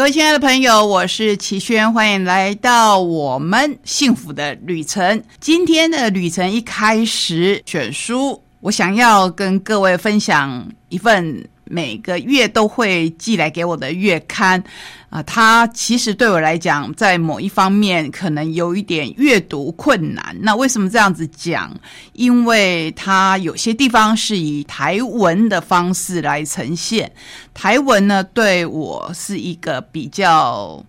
各位亲爱的朋友，我是齐轩，欢迎来到我们幸福的旅程。今天的旅程一开始选书，我想要跟各位分享一份每个月都会寄来给我的月刊啊，它其实对我来讲，在某一方面可能有一点阅读困难。那为什么这样子讲？因为它有些地方是以台文的方式来呈现。台文呢，对我是一个比较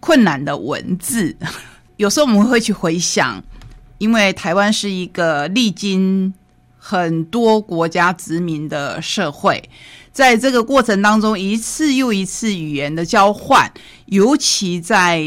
困难的文字。有时候我们会去回想，因为台湾是一个历经很多国家殖民的社会，在这个过程当中，一次又一次语言的交换，尤其在。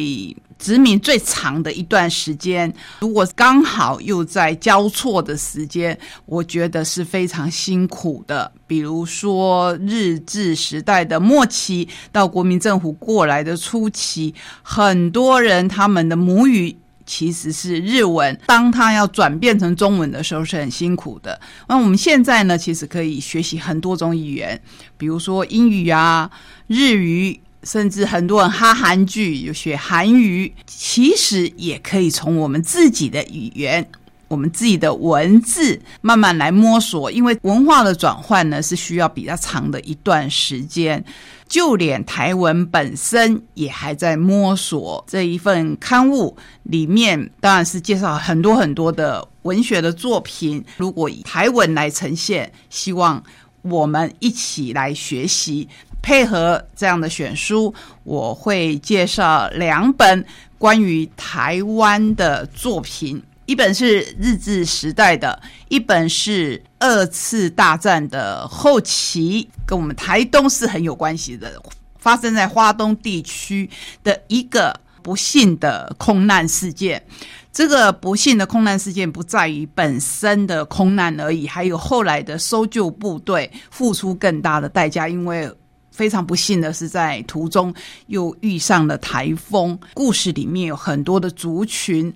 殖民最长的一段时间，如果刚好又在交错的时间，我觉得是非常辛苦的。比如说日治时代的末期到国民政府过来的初期，很多人他们的母语其实是日文，当它要转变成中文的时候是很辛苦的。那我们现在呢，其实可以学习很多种语言，比如说英语啊、日语。甚至很多人哈韩剧有学韩语，其实也可以从我们自己的语言、我们自己的文字慢慢来摸索。因为文化的转换呢，是需要比较长的一段时间。就连台文本身也还在摸索。这一份刊物里面，当然是介绍很多很多的文学的作品。如果以台文来呈现，希望我们一起来学习。配合这样的选书，我会介绍两本关于台湾的作品，一本是日治时代的，一本是二次大战的后期，跟我们台东是很有关系的，发生在花东地区的一个不幸的空难事件。这个不幸的空难事件不在于本身的空难而已，还有后来的搜救部队付出更大的代价，因为。非常不幸的是，在途中又遇上了台风。故事里面有很多的族群，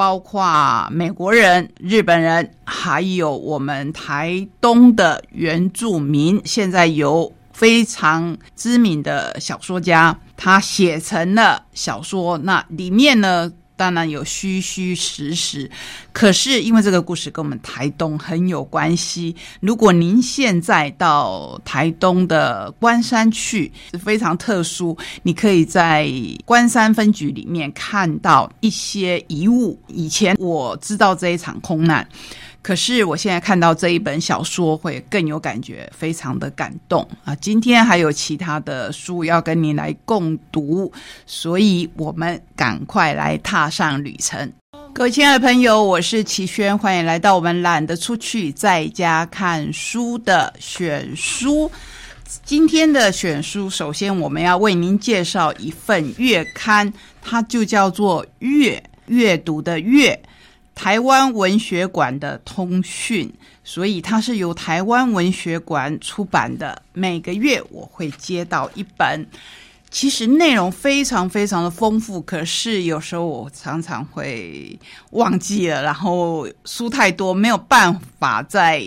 包括美国人、日本人，还有我们台东的原住民。现在由非常知名的小说家，他写成了小说，那里面呢？当然有虚虚实实，可是因为这个故事跟我们台东很有关系。如果您现在到台东的关山去，是非常特殊，你可以在关山分局里面看到一些遗物。以前我知道这一场空难。可是我现在看到这一本小说会更有感觉，非常的感动啊！今天还有其他的书要跟您来共读，所以我们赶快来踏上旅程。各位亲爱的朋友，我是齐轩，欢迎来到我们懒得出去在家看书的选书。今天的选书，首先我们要为您介绍一份月刊，它就叫做《月阅读的阅》。台湾文学馆的通讯，所以它是由台湾文学馆出版的。每个月我会接到一本，其实内容非常非常的丰富，可是有时候我常常会忘记了，然后书太多，没有办法在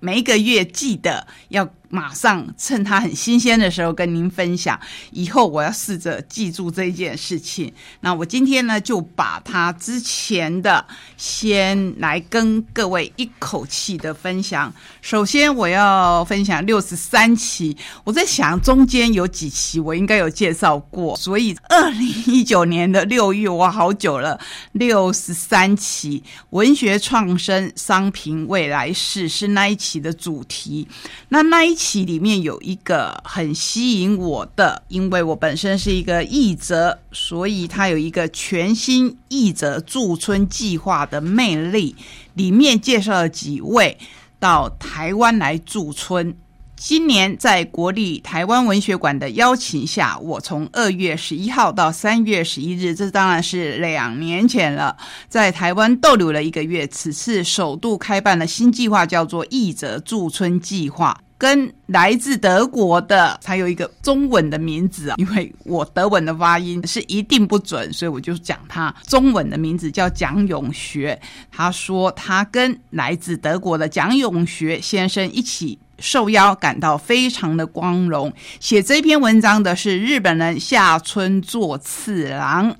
每一个月记得要。马上趁它很新鲜的时候跟您分享，以后我要试着记住这一件事情。那我今天呢，就把它之前的先来跟各位一口气的分享。首先我要分享六十三期，我在想中间有几期我应该有介绍过，所以二零一九年的六月，哇，好久了，六十三期文学创生商品未来式是那一期的主题。那那一。期里面有一个很吸引我的，因为我本身是一个译者，所以它有一个全新译者驻村计划的魅力。里面介绍了几位到台湾来驻村。今年在国立台湾文学馆的邀请下，我从二月十一号到三月十一日，这当然是两年前了，在台湾逗留了一个月。此次首度开办了新计划，叫做译者驻村计划。跟来自德国的，才有一个中文的名字啊，因为我德文的发音是一定不准，所以我就讲他中文的名字叫蒋永学。他说他跟来自德国的蒋永学先生一起受邀，感到非常的光荣。写这篇文章的是日本人下村作次郎。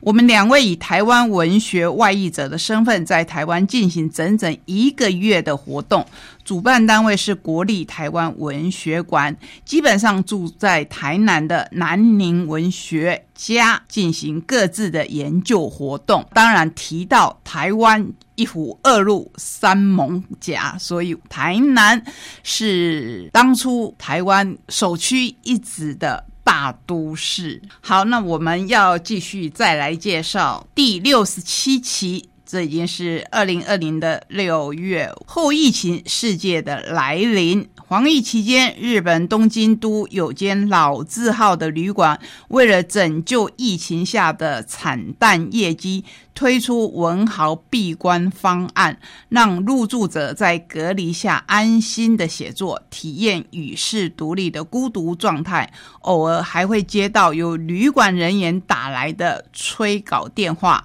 我们两位以台湾文学外译者的身份，在台湾进行整整一个月的活动。主办单位是国立台湾文学馆，基本上住在台南的南宁文学家进行各自的研究活动。当然提到台湾一府二路三艋甲，所以台南是当初台湾首屈一指的。大都市，好，那我们要继续再来介绍第六十七期。这已经是二零二零的六月后疫情世界的来临。防疫期间，日本东京都有间老字号的旅馆，为了拯救疫情下的惨淡业绩。推出文豪闭关方案，让入住者在隔离下安心的写作，体验与世独立的孤独状态。偶尔还会接到有旅馆人员打来的催稿电话。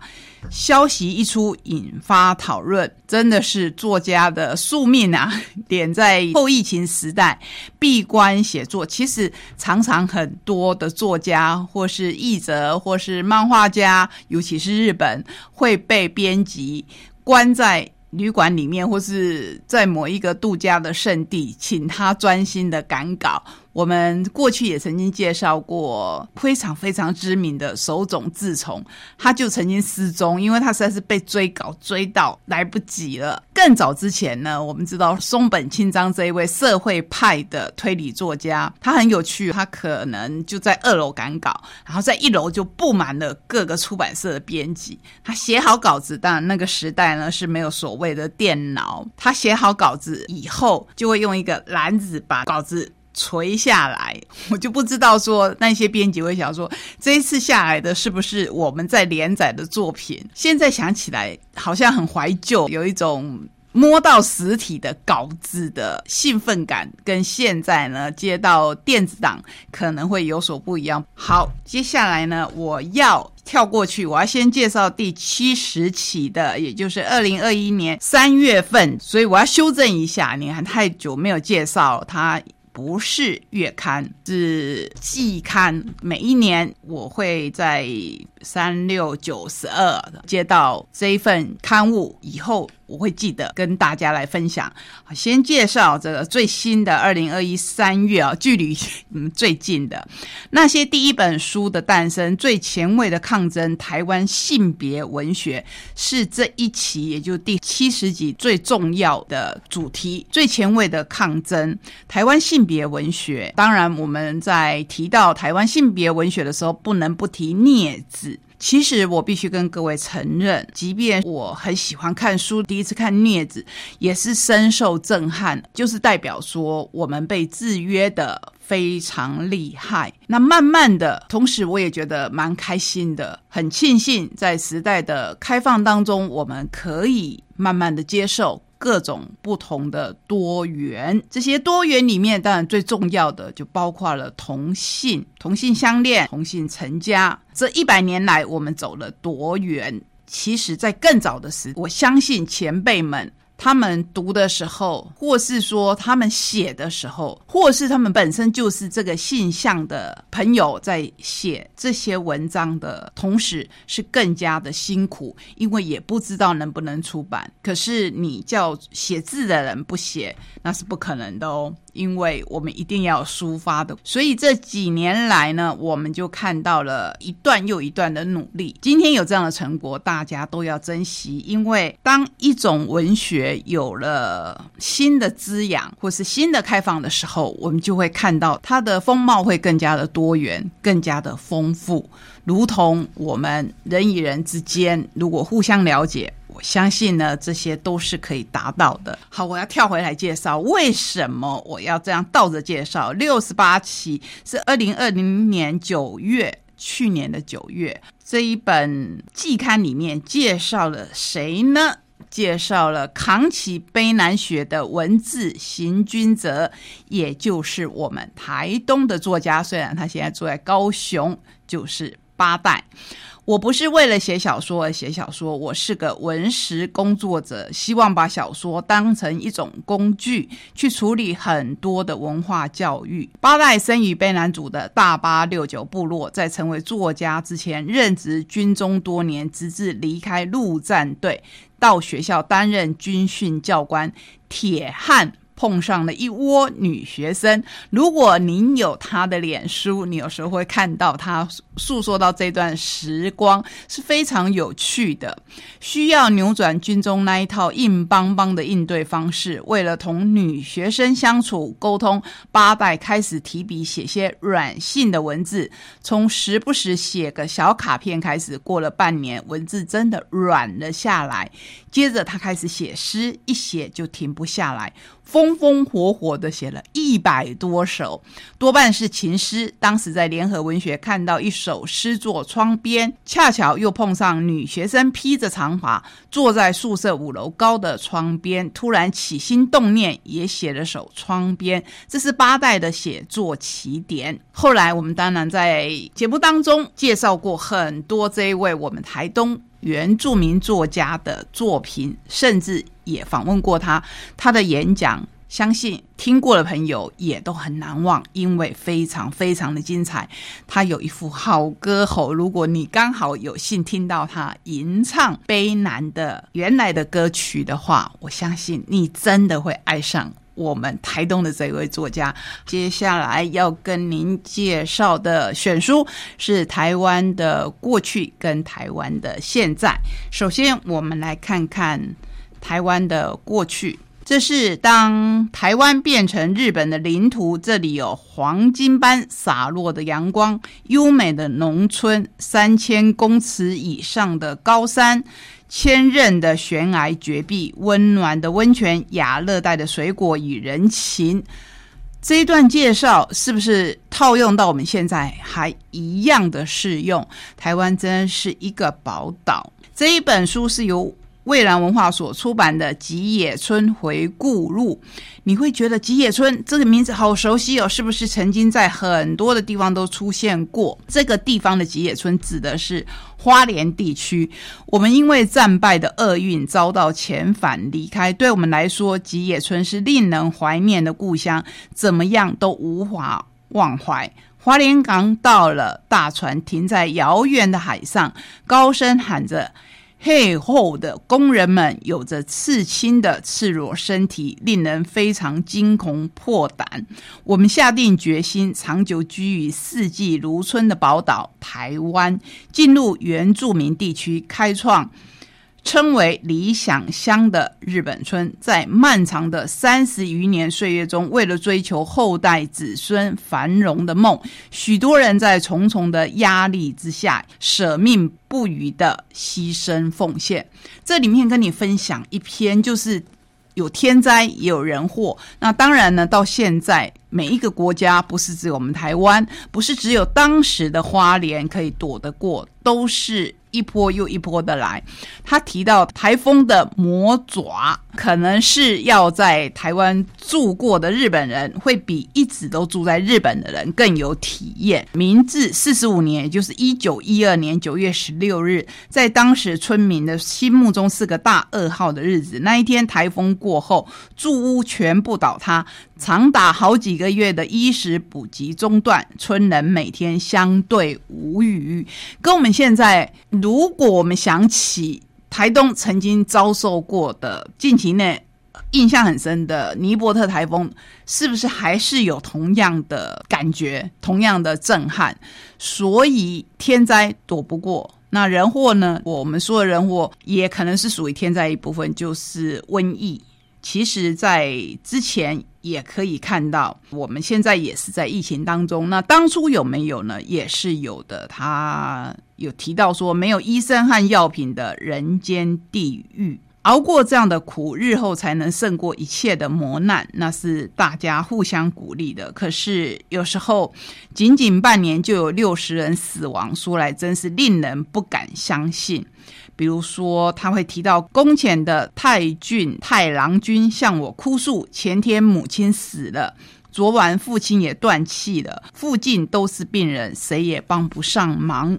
消息一出，引发讨论，真的是作家的宿命啊！点在后疫情时代，闭关写作，其实常常很多的作家，或是译者，或是漫画家，尤其是日本。会被编辑关在旅馆里面，或是在某一个度假的圣地，请他专心的赶稿。我们过去也曾经介绍过非常非常知名的手冢治虫，他就曾经失踪，因为他实在是被追稿追到来不及了。更早之前呢，我们知道松本清张这一位社会派的推理作家，他很有趣，他可能就在二楼赶稿，然后在一楼就布满了各个出版社的编辑。他写好稿子，当然那个时代呢是没有所谓的电脑，他写好稿子以后，就会用一个篮子把稿子。垂下来，我就不知道说那些编辑会想说，这一次下来的是不是我们在连载的作品？现在想起来好像很怀旧，有一种摸到实体的稿子的兴奋感，跟现在呢接到电子档可能会有所不一样。好，接下来呢，我要跳过去，我要先介绍第七十期的，也就是二零二一年三月份，所以我要修正一下，你看太久没有介绍它。不是月刊，是季刊。每一年我会在三六九十二接到这一份刊物以后。我会记得跟大家来分享。先介绍这个最新的二零二一三月啊，距离嗯最近的那些第一本书的诞生，最前卫的抗争，台湾性别文学是这一期，也就第七十集最重要的主题。最前卫的抗争，台湾性别文学。当然，我们在提到台湾性别文学的时候，不能不提镊子。其实我必须跟各位承认，即便我很喜欢看书，第一次看《镊子》也是深受震撼，就是代表说我们被制约的非常厉害。那慢慢的，同时我也觉得蛮开心的，很庆幸在时代的开放当中，我们可以慢慢的接受。各种不同的多元，这些多元里面，当然最重要的就包括了同性、同性相恋、同性成家。这一百年来，我们走了多远？其实，在更早的时，我相信前辈们。他们读的时候，或是说他们写的时候，或是他们本身就是这个性向的朋友，在写这些文章的同时，是更加的辛苦，因为也不知道能不能出版。可是你叫写字的人不写，那是不可能的哦。因为我们一定要抒发的，所以这几年来呢，我们就看到了一段又一段的努力。今天有这样的成果，大家都要珍惜。因为当一种文学有了新的滋养或是新的开放的时候，我们就会看到它的风貌会更加的多元，更加的丰富。如同我们人与人之间，如果互相了解。我相信呢，这些都是可以达到的。好，我要跳回来介绍，为什么我要这样倒着介绍？六十八期是二零二零年九月，去年的九月，这一本季刊里面介绍了谁呢？介绍了扛起悲南雪的文字行军者，也就是我们台东的作家，虽然他现在住在高雄，就是八代。我不是为了写小说而写小说，我是个文史工作者，希望把小说当成一种工具去处理很多的文化教育。八代生于卑南族的大巴六九部落，在成为作家之前，任职军中多年，直至离开陆战队，到学校担任军训教官。铁汉。碰上了一窝女学生。如果您有她的脸书，你有时候会看到她诉说到这段时光是非常有趣的。需要扭转军中那一套硬邦邦的应对方式，为了同女学生相处沟通，八代开始提笔写些软性的文字，从时不时写个小卡片开始。过了半年，文字真的软了下来。接着他开始写诗，一写就停不下来。风风火火的写了一百多首，多半是情诗。当时在联合文学看到一首诗作《窗边》，恰巧又碰上女学生披着长发坐在宿舍五楼高的窗边，突然起心动念，也写了首《窗边》。这是八代的写作起点。后来我们当然在节目当中介绍过很多这一位我们台东。原住民作家的作品，甚至也访问过他，他的演讲，相信听过的朋友也都很难忘，因为非常非常的精彩。他有一副好歌喉，如果你刚好有幸听到他吟唱悲南的原来的歌曲的话，我相信你真的会爱上。我们台东的这位作家，接下来要跟您介绍的选书是台湾的过去跟台湾的现在。首先，我们来看看台湾的过去。这是当台湾变成日本的领土，这里有黄金般洒落的阳光、优美的农村、三千公尺以上的高山。千仞的悬崖绝壁，温暖的温泉，亚热带的水果与人情，这一段介绍是不是套用到我们现在还一样的适用？台湾真是一个宝岛。这一本书是由。蔚蓝文化所出版的《吉野村回顾录》，你会觉得吉野村这个名字好熟悉哦，是不是曾经在很多的地方都出现过？这个地方的吉野村指的是花莲地区。我们因为战败的厄运遭到遣返离开，对我们来说，吉野村是令人怀念的故乡，怎么样都无法忘怀。花莲港到了，大船停在遥远的海上，高声喊着。背后的工人们有着刺青的赤裸身体，令人非常惊恐破胆。我们下定决心，长久居于四季如春的宝岛台湾，进入原住民地区，开创。称为理想乡的日本村，在漫长的三十余年岁月中，为了追求后代子孙繁荣的梦，许多人在重重的压力之下，舍命不渝的牺牲奉献。这里面跟你分享一篇，就是有天灾也有人祸。那当然呢，到现在每一个国家，不是只有我们台湾，不是只有当时的花莲可以躲得过，都是。一波又一波的来，他提到台风的魔爪，可能是要在台湾住过的日本人，会比一直都住在日本的人更有体验。明治四十五年，也就是一九一二年九月十六日，在当时村民的心目中是个大噩耗的日子。那一天台风过后，住屋全部倒塌。长达好几个月的衣食补给中断，村人每天相对无语。跟我们现在，如果我们想起台东曾经遭受过的近期内印象很深的尼伯特台风，是不是还是有同样的感觉、同样的震撼？所以天灾躲不过，那人祸呢？我们说的人祸也可能是属于天灾一部分，就是瘟疫。其实，在之前也可以看到，我们现在也是在疫情当中。那当初有没有呢？也是有的。他有提到说，没有医生和药品的人间地狱，熬过这样的苦，日后才能胜过一切的磨难。那是大家互相鼓励的。可是有时候，仅仅半年就有六十人死亡，说来真是令人不敢相信。比如说，他会提到宫前的太俊太郎君向我哭诉，前天母亲死了，昨晚父亲也断气了，附近都是病人，谁也帮不上忙。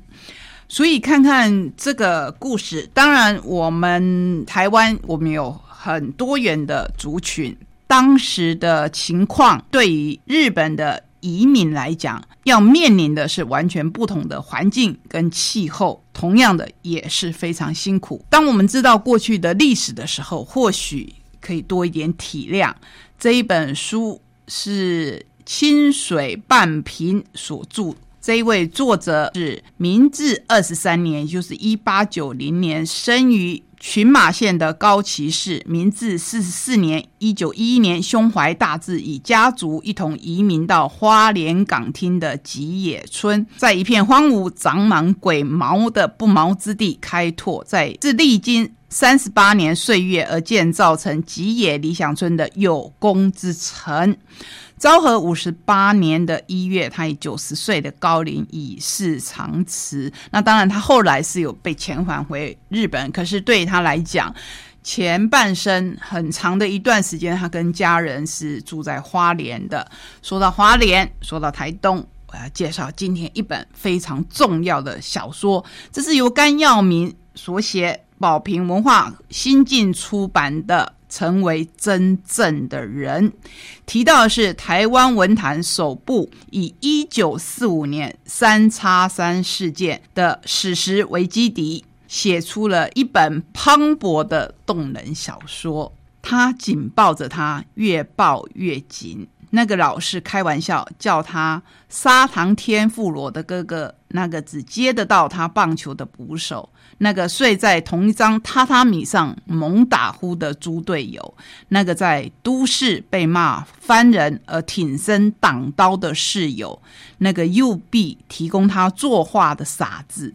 所以看看这个故事，当然我们台湾我们有很多元的族群，当时的情况对于日本的移民来讲，要面临的是完全不同的环境跟气候，同样的也是非常辛苦。当我们知道过去的历史的时候，或许可以多一点体谅。这一本书是清水半平所著。这一位作者是明治二十三年，也就是一八九零年生于群马县的高崎市。明治四十四年，一九一一年，胸怀大志，以家族一同移民到花莲港町的吉野村，在一片荒芜、长满鬼毛的不毛之地开拓，在是历经三十八年岁月而建造成吉野理想村的有功之城。昭和五十八年的一月，他以九十岁的高龄已逝长辞。那当然，他后来是有被遣返回日本，可是对他他来讲，前半生很长的一段时间，他跟家人是住在花莲的。说到花莲，说到台东，我要介绍今天一本非常重要的小说，这是由甘耀明所写，宝瓶文化新晋出版的。成为真正的人，提到的是台湾文坛首部以一九四五年三叉三事件的史实为基底，写出了一本磅礴的动人小说。他紧抱着他，越抱越紧。那个老是开玩笑叫他“砂糖天妇罗”的哥哥，那个只接得到他棒球的捕手。那个睡在同一张榻榻米上猛打呼的猪队友，那个在都市被骂翻人而挺身挡刀的室友，那个右臂提供他作画的傻子，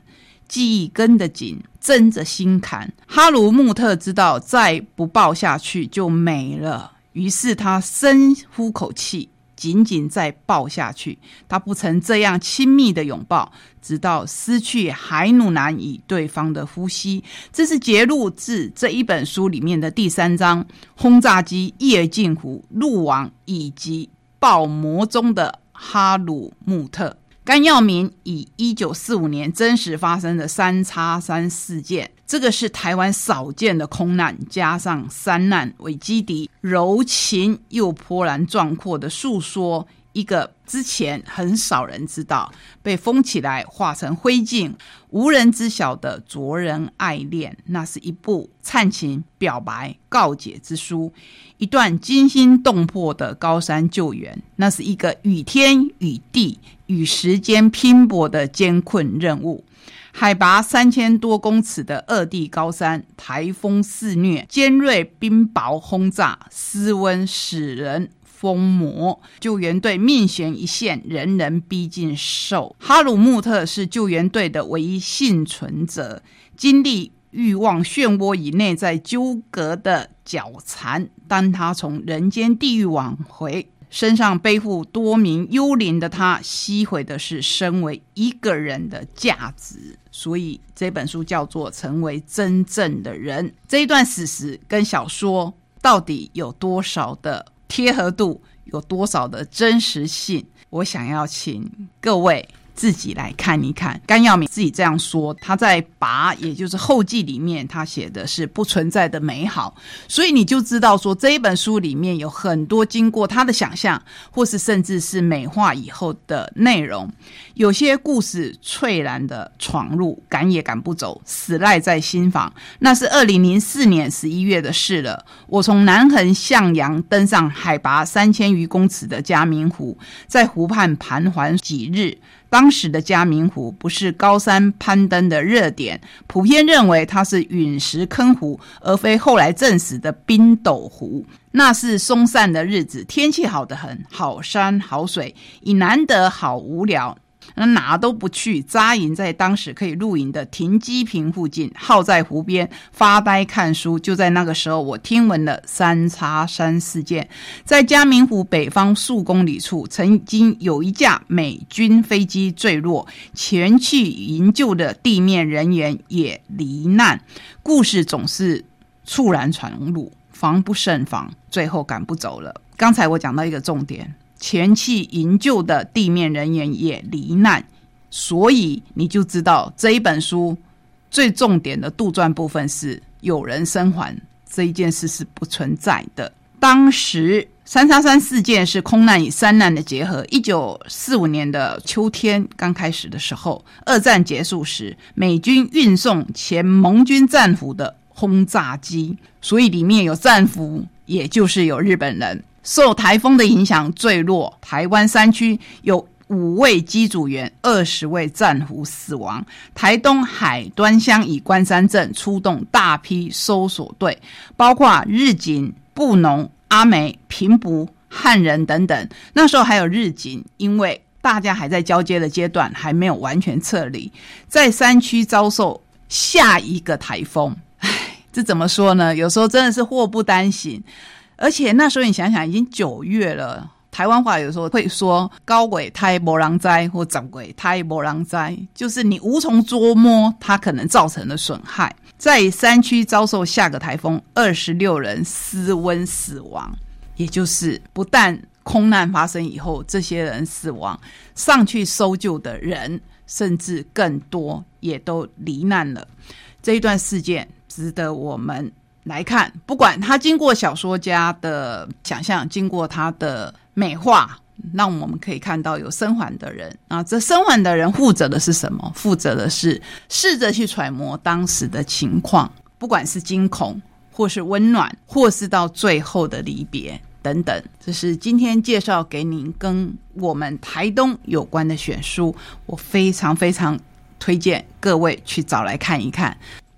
记忆跟得紧，睁着心看。哈鲁穆特知道再不抱下去就没了，于是他深呼口气。紧紧再抱下去，他不曾这样亲密的拥抱，直到失去海努南与对方的呼吸。这是节录自这一本书里面的第三章：轰炸机、夜镜湖、路网以及爆魔中的哈鲁穆特。甘耀明以一九四五年真实发生的三叉三事件，这个是台湾少见的空难，加上三难为基底，柔情又波澜壮阔的诉说一个之前很少人知道，被封起来化成灰烬，无人知晓的灼人爱恋。那是一部灿情表白告解之书，一段惊心动魄的高山救援。那是一个与天与地。与时间拼搏的艰困任务，海拔三千多公尺的二地高山，台风肆虐，尖锐冰雹轰炸，湿温使人疯魔。救援队命悬一线，人人逼近兽。哈鲁穆特是救援队的唯一幸存者，经历欲望漩涡与内在纠葛的绞缠。当他从人间地狱往回。身上背负多名幽灵的他，吸毁的是身为一个人的价值。所以这本书叫做《成为真正的人》。这一段史实跟小说到底有多少的贴合度，有多少的真实性？我想要请各位。自己来看一看，甘耀明自己这样说，他在《拔》也就是后记里面，他写的是不存在的美好，所以你就知道说这一本书里面有很多经过他的想象，或是甚至是美化以后的内容。有些故事翠然的闯入，赶也赶不走，死赖在心房。那是二零零四年十一月的事了。我从南横向阳登上海拔三千余公尺的嘉明湖，在湖畔盘桓几日。当时的嘉明湖不是高山攀登的热点，普遍认为它是陨石坑湖，而非后来证实的冰斗湖。那是松散的日子，天气好得很，好山好水，也难得好无聊。那哪都不去，扎营在当时可以露营的停机坪附近，耗在湖边发呆看书。就在那个时候，我听闻了三叉山事件。在嘉明湖北方数公里处，曾经有一架美军飞机坠落，前去营救的地面人员也罹难。故事总是猝然传入，防不胜防，最后赶不走了。刚才我讲到一个重点。前期营救的地面人员也罹难，所以你就知道这一本书最重点的杜撰部分是有人生还这一件事是不存在的。当时三叉山事件是空难与山难的结合。一九四五年的秋天刚开始的时候，二战结束时，美军运送前盟军战俘的轰炸机，所以里面有战俘，也就是有日本人。受台风的影响坠落台湾山区，有五位机组员、二十位战俘死亡。台东海端乡与关山镇出动大批搜索队，包括日警。布农、阿美、平埔、汉人等等，那时候还有日警，因为大家还在交接的阶段，还没有完全撤离，在山区遭受下一个台风。唉，这怎么说呢？有时候真的是祸不单行，而且那时候你想想，已经九月了，台湾话有时候会说“高鬼胎波浪灾”或“长鬼胎波浪灾”，就是你无从捉摸它可能造成的损害。在山区遭受下个台风，二十六人失温死亡，也就是不但空难发生以后，这些人死亡，上去搜救的人甚至更多也都罹难了。这一段事件值得我们来看，不管他经过小说家的想象，经过他的美化。让我们可以看到有生还的人啊，这生还的人负责的是什么？负责的是试着去揣摩当时的情况，不管是惊恐，或是温暖，或是到最后的离别等等。这是今天介绍给您跟我们台东有关的选书，我非常非常推荐各位去找来看一看。